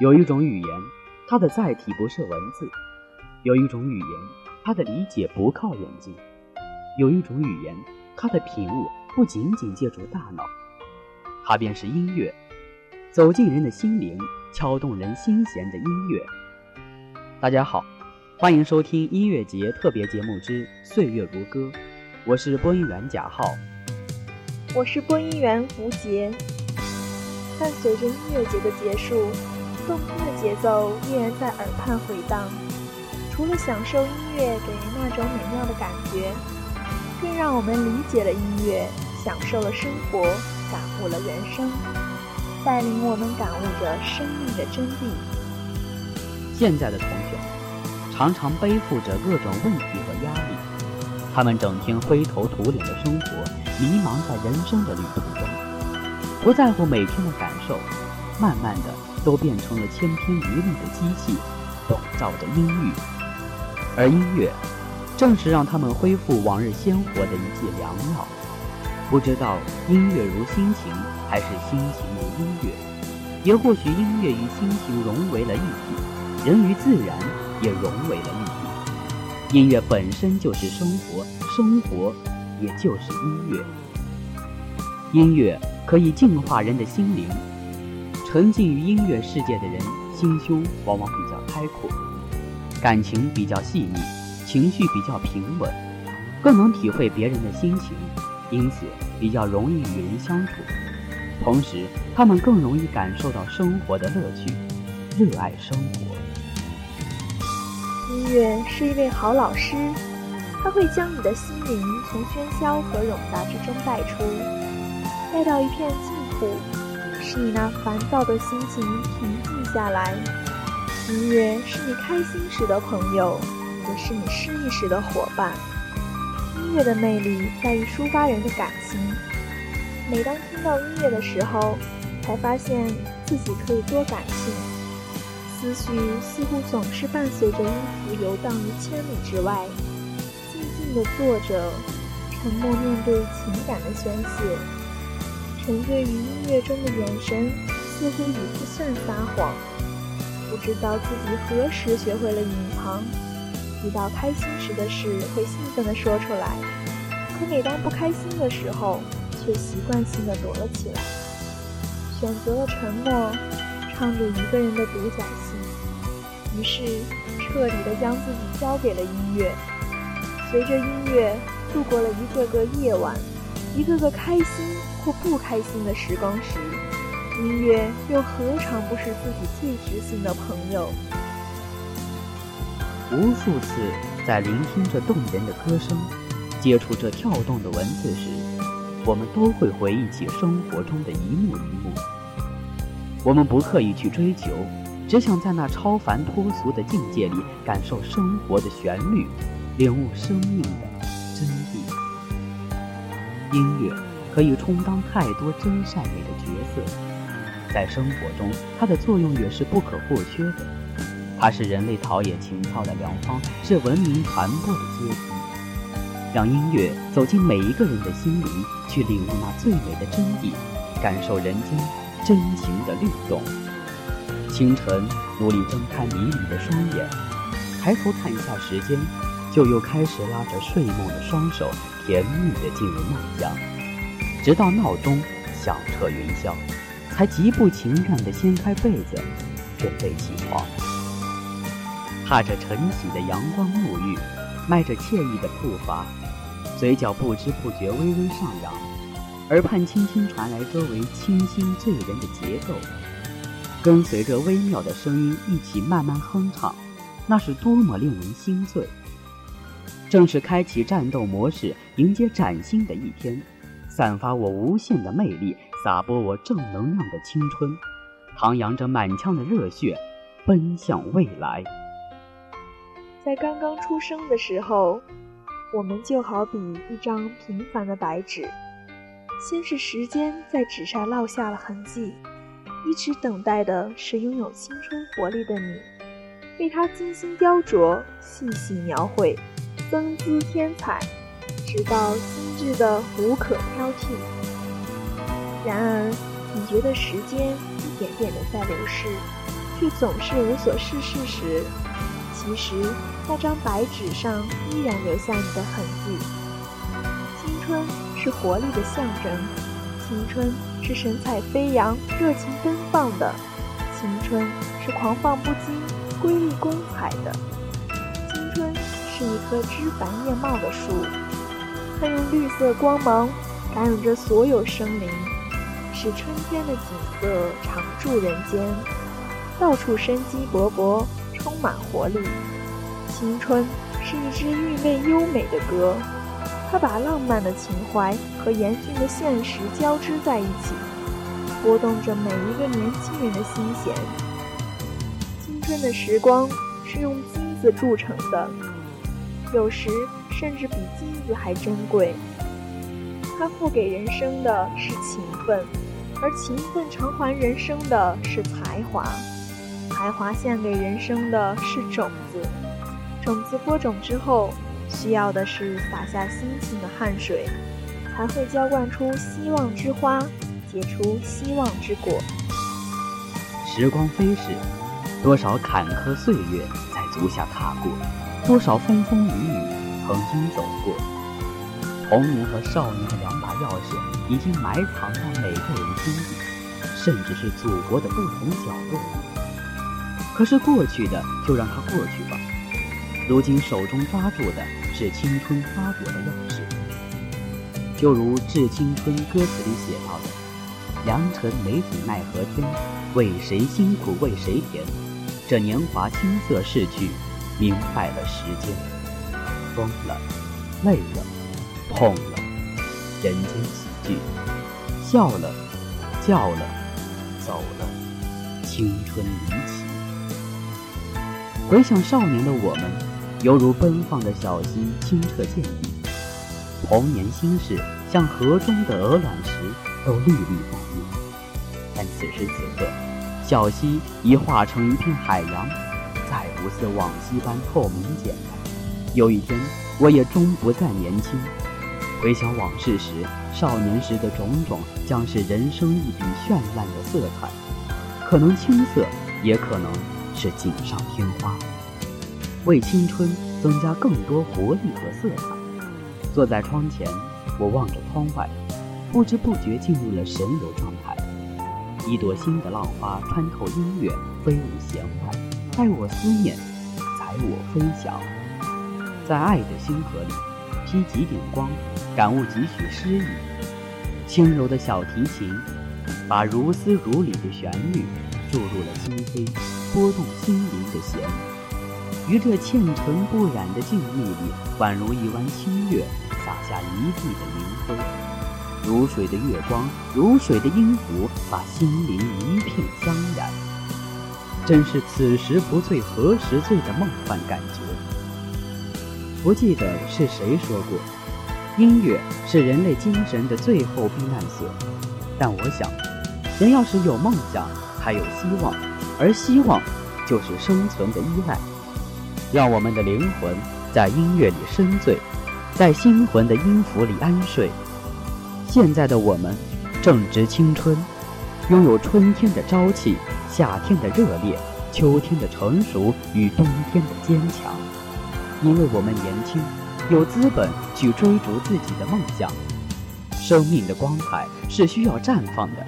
有一种语言，它的载体不是文字；有一种语言，它的理解不靠眼睛；有一种语言，它的品悟不仅仅借助大脑。它便是音乐，走进人的心灵，敲动人心弦的音乐。大家好，欢迎收听音乐节特别节目之《岁月如歌》，我是播音员贾浩，我是播音员吴杰。伴随着音乐节的结束。动听的节奏依然在耳畔回荡，除了享受音乐给人那种美妙的感觉，更让我们理解了音乐，享受了生活，感悟了人生，带领我们感悟着生命的真谛。现在的同学常常背负着各种问题和压力，他们整天灰头土脸的生活，迷茫在人生的旅途中，不在乎每天的感受，慢慢的。都变成了千篇一律的机器，笼罩着阴郁。而音乐，正是让他们恢复往日鲜活的一剂良药。不知道音乐如心情，还是心情如音乐？也或许音乐与心情融为了一体，人与自然也融为了一体。音乐本身就是生活，生活也就是音乐。音乐可以净化人的心灵。沉浸于音乐世界的人，心胸往往比较开阔，感情比较细腻，情绪比较平稳，更能体会别人的心情，因此比较容易与人相处。同时，他们更容易感受到生活的乐趣，热爱生活。音乐是一位好老师，他会将你的心灵从喧嚣和冗杂之中带出，带到一片净土。使你那烦躁的心情平静下来。音乐是你开心时的朋友，也是你失意时的伙伴。音乐的魅力在于抒发人的感情。每当听到音乐的时候，才发现自己可以多感性。思绪似乎总是伴随着音符游荡于千里之外，静静地坐着，沉默面对情感的宣泄。沉醉于音乐中的眼神，似乎已不算撒谎。不知道自己何时学会了隐藏，遇到开心时的事会兴奋地说出来，可每当不开心的时候，却习惯性地躲了起来，选择了沉默，唱着一个人的独角戏。于是，彻底地将自己交给了音乐，随着音乐度过了一个个夜晚，一个个开心。或不开心的时光时，音乐又何尝不是自己最知心的朋友？无数次在聆听着动人的歌声，接触这跳动的文字时，我们都会回忆起生活中的一幕一幕。我们不刻意去追求，只想在那超凡脱俗的境界里，感受生活的旋律，领悟生命的真谛。音乐。可以充当太多真善美的角色，在生活中，它的作用也是不可或缺的。它是人类陶冶情操的良方，是文明传播的阶梯。让音乐走进每一个人的心灵，去领悟那最美的真谛，感受人间真情的律动。清晨，努力睁开迷离的双眼，抬头看一下时间，就又开始拉着睡梦的双手，甜蜜地进入梦乡。直到闹钟响彻云霄，才极不情愿地掀开被子，准备起床。踏着晨起的阳光沐浴，迈着惬意的步伐，嘴角不知不觉微微上扬，耳畔轻轻传来周围清新醉人的节奏，跟随着微妙的声音一起慢慢哼唱，那是多么令人心醉！正是开启战斗模式，迎接崭新的一天。散发我无限的魅力，洒播我正能量的青春，徜徉着满腔的热血，奔向未来。在刚刚出生的时候，我们就好比一张平凡的白纸，先是时间在纸上烙下了痕迹，一直等待的是拥有青春活力的你，被他精心雕琢、细细描绘，增姿添彩。直到精致的无可挑剔。然而，你觉得时间一点点的在流逝，却总是无所事事时，其实那张白纸上依然留下你的痕迹。青春是活力的象征，青春是神采飞扬、热情奔放的，青春是狂放不羁、瑰丽光彩的。是一棵枝繁叶茂的树，它用绿色光芒感染着所有生灵，使春天的景色常驻人间。到处生机勃勃，充满活力。青春是一支韵味优美的歌，它把浪漫的情怀和严峻的现实交织在一起，拨动着每一个年轻人的心弦。青春的时光是用金子铸成的，有时甚至比金子还珍贵。它付给人生的是勤奋，而勤奋偿还人生的是才华。才华献给人生的是种子，种子播种之后，需要的是洒下辛勤的汗水，才会浇灌出希望之花，结出希望之果。时光飞逝，多少坎坷岁月在足下踏过，多少风风雨雨曾经走过。童年和少年的两把钥匙，已经埋藏在每个人心底，甚至是祖国的不同角落。可是过去的就让它过去吧。如今手中抓住的是青春花朵的钥匙，就如《致青春》歌词里写到的：“良辰美景奈何天，为谁辛苦为谁甜？这年华青涩逝去，明白了时间。疯了，累了，痛了，人间喜剧；笑了，叫了，走了，青春离奇。”回想少年的我们，犹如奔放的小溪，清澈见底。童年心事，像河中的鹅卵石，都历历在目。但此时此刻，小溪已化成一片海洋，再不似往昔般透明简单。有一天，我也终不再年轻。回想往事时，少年时的种种，将是人生一笔绚烂的色彩，可能青涩，也可能。是锦上添花，为青春增加更多活力和色彩。坐在窗前，我望着窗外，不知不觉进入了神游状态。一朵新的浪花穿透音乐，飞舞弦外，带我思念，载我飞翔。在爱的星河里，披几点光，感悟几许诗意。轻柔的小提琴，把如丝如缕的旋律注入了心扉。拨动心灵的弦，于这纤尘不染的静谧里，宛如一弯清月，洒下一地的明辉。如水的月光，如水的音符，把心灵一片香染。真是此时不醉何时醉的梦幻感觉。不记得是谁说过，音乐是人类精神的最后避难所。但我想，人要是有梦想，才有希望。而希望，就是生存的依赖。让我们的灵魂在音乐里深醉，在心魂的音符里安睡。现在的我们正值青春，拥有春天的朝气、夏天的热烈、秋天的成熟与冬天的坚强。因为我们年轻，有资本去追逐自己的梦想。生命的光彩是需要绽放的，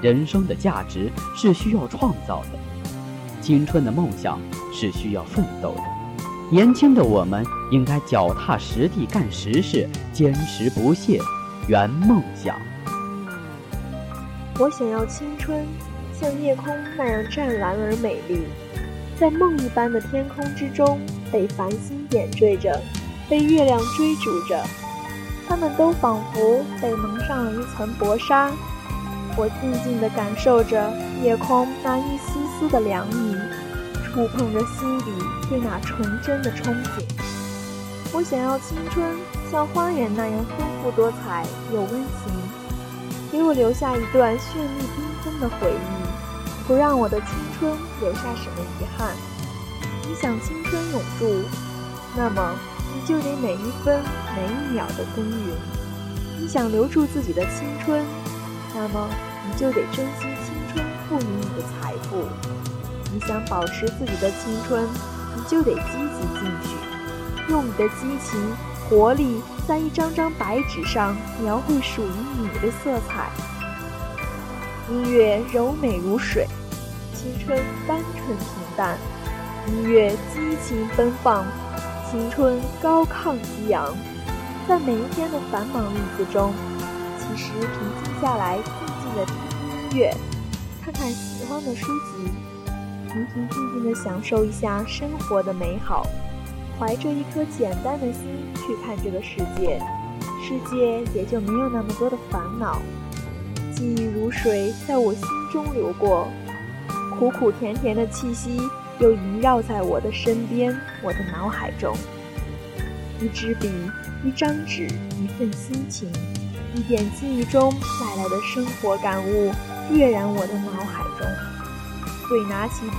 人生的价值是需要创造的。青春的梦想是需要奋斗的，年轻的我们应该脚踏实地干实事，坚持不懈，圆梦想。我想要青春，像夜空那样湛蓝而美丽，在梦一般的天空之中，被繁星点缀着，被月亮追逐着，它们都仿佛被蒙上了一层薄纱。我静静地感受着夜空那一丝丝的凉意，触碰着心底对那纯真的憧憬。我想要青春像花园那样丰富多彩又温情，给我留下一段绚丽缤纷的回忆，不让我的青春留下什么遗憾。你想青春永驻，那么你就得每一分每一秒的耕耘；你想留住自己的青春，那么。你就得珍惜青春赋予你的财富。你想保持自己的青春，你就得积极进取，用你的激情、活力，在一张张白纸上描绘属于你的色彩。音乐柔美如水，青春单纯平淡；音乐激情奔放，青春高亢激昂。在每一天的繁忙日子中，其实平静下来，静静的听听音乐，看看喜欢的书籍，平平静静的享受一下生活的美好，怀着一颗简单的心去看这个世界，世界也就没有那么多的烦恼。记忆如水，在我心中流过，苦苦甜甜的气息又萦绕在我的身边，我的脑海中。一支笔，一张纸，一份心情，一点记忆中带来的生活感悟，跃然我的脑海中。遂拿起笔，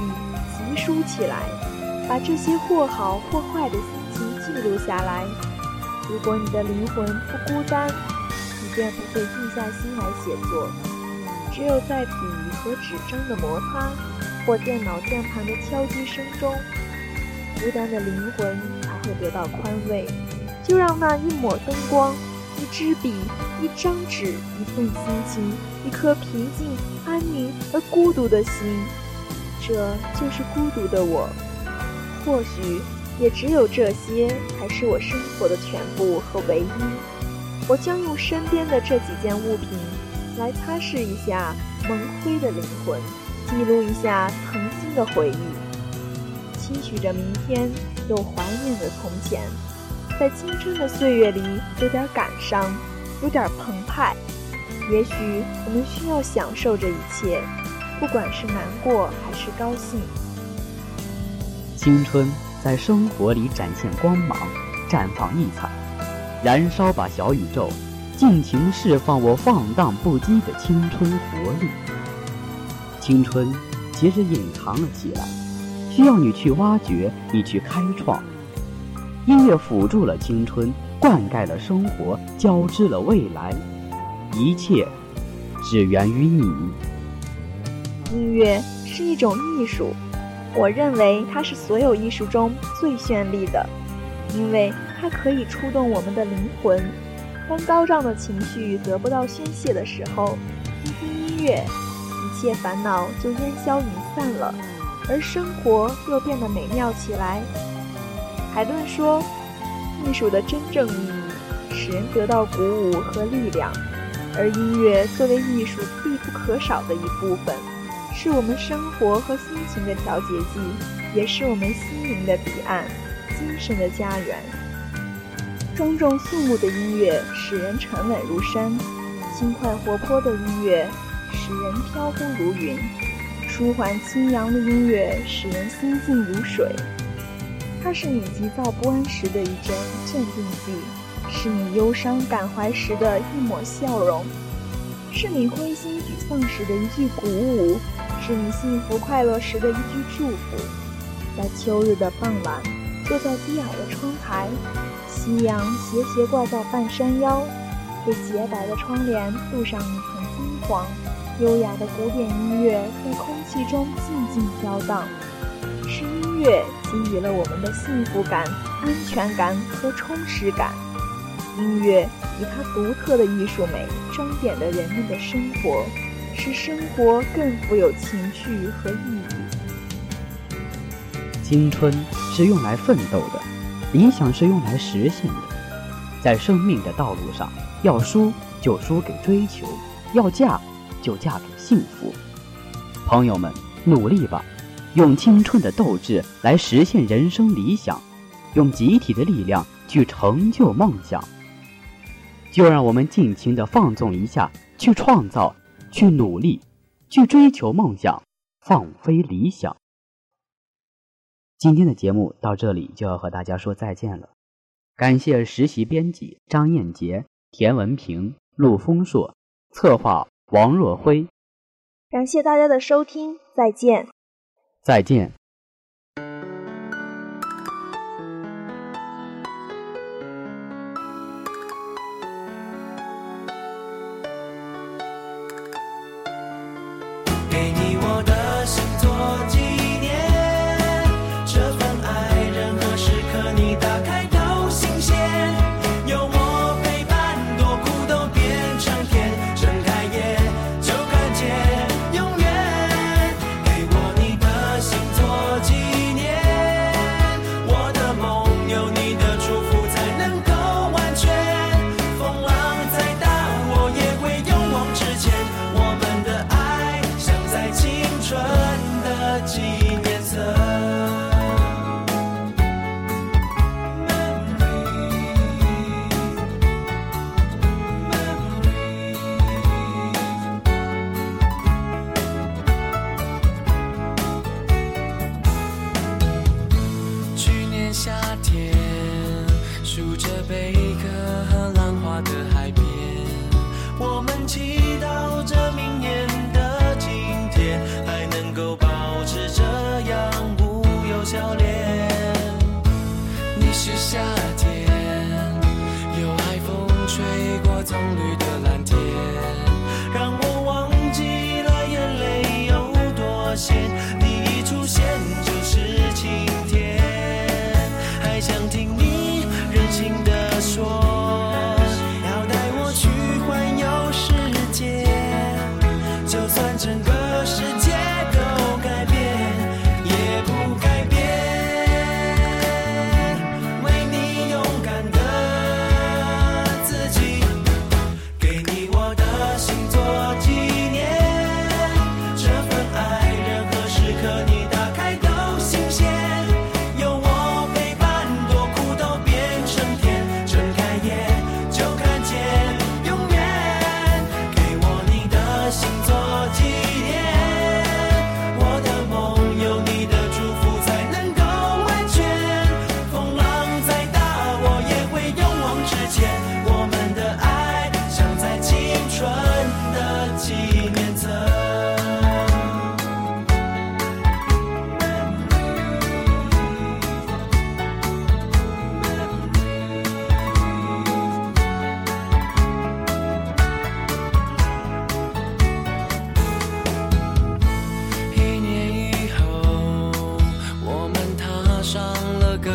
疾书起来，把这些或好或坏的心情记录下来。如果你的灵魂不孤单。你便不会静下心来写作，只有在笔和纸张的摩擦，或电脑键盘的敲击声中，孤单的灵魂才会得到宽慰。就让那一抹灯光、一支笔、一张纸、一份心情、一颗平静、安宁而孤独的心，这就是孤独的我。或许也只有这些，才是我生活的全部和唯一。我将用身边的这几件物品来擦拭一下蒙灰的灵魂，记录一下曾经的回忆，期许着明天，又怀念着从前。在青春的岁月里，有点感伤，有点澎湃。也许我们需要享受这一切，不管是难过还是高兴。青春在生活里展现光芒，绽放异彩。燃烧吧，小宇宙，尽情释放我放荡不羁的青春活力。青春其实隐藏了起来，需要你去挖掘，你去开创。音乐辅助了青春，灌溉了生活，交织了未来。一切只源于你。音乐是一种艺术，我认为它是所有艺术中最绚丽的。因为它可以触动我们的灵魂。当高涨的情绪得不到宣泄的时候，听听音乐，一切烦恼就烟消云散了，而生活又变得美妙起来。海顿说：“艺术的真正意义，使人得到鼓舞和力量，而音乐作为艺术必不可少的一部分，是我们生活和心情的调节剂，也是我们心灵的彼岸。”精神的家园，庄重肃穆的音乐使人沉稳如山，轻快活泼的音乐使人飘忽如云，舒缓清扬的音乐使人心静如水。它是你急躁不安时的一针镇定剂，是你忧伤感怀时的一抹笑容，是你灰心沮丧时的一句鼓舞，是你幸福快乐时的一句祝福。在秋日的傍晚。坐在低矮的窗台，夕阳斜斜挂在半山腰，给洁白的窗帘镀上一层金黄。优雅的古典音乐在空气中静静飘荡，是音乐给予了我们的幸福感、安全感和充实感。音乐以它独特的艺术美，装点了人们的生活，使生活更富有情趣和意义。青春。是用来奋斗的，理想是用来实现的。在生命的道路上，要输就输给追求，要嫁就嫁给幸福。朋友们，努力吧，用青春的斗志来实现人生理想，用集体的力量去成就梦想。就让我们尽情的放纵一下，去创造，去努力，去追求梦想，放飞理想。今天的节目到这里就要和大家说再见了，感谢实习编辑张艳杰、田文平、陆丰硕，策划王若辉，感谢大家的收听，再见，再见。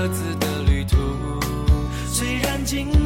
各自的旅途。虽然经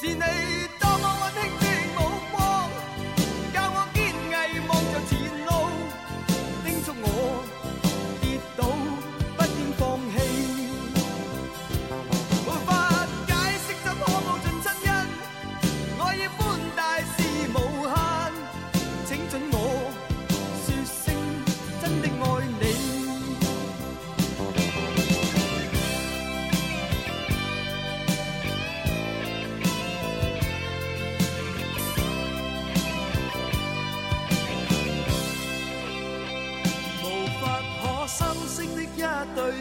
是你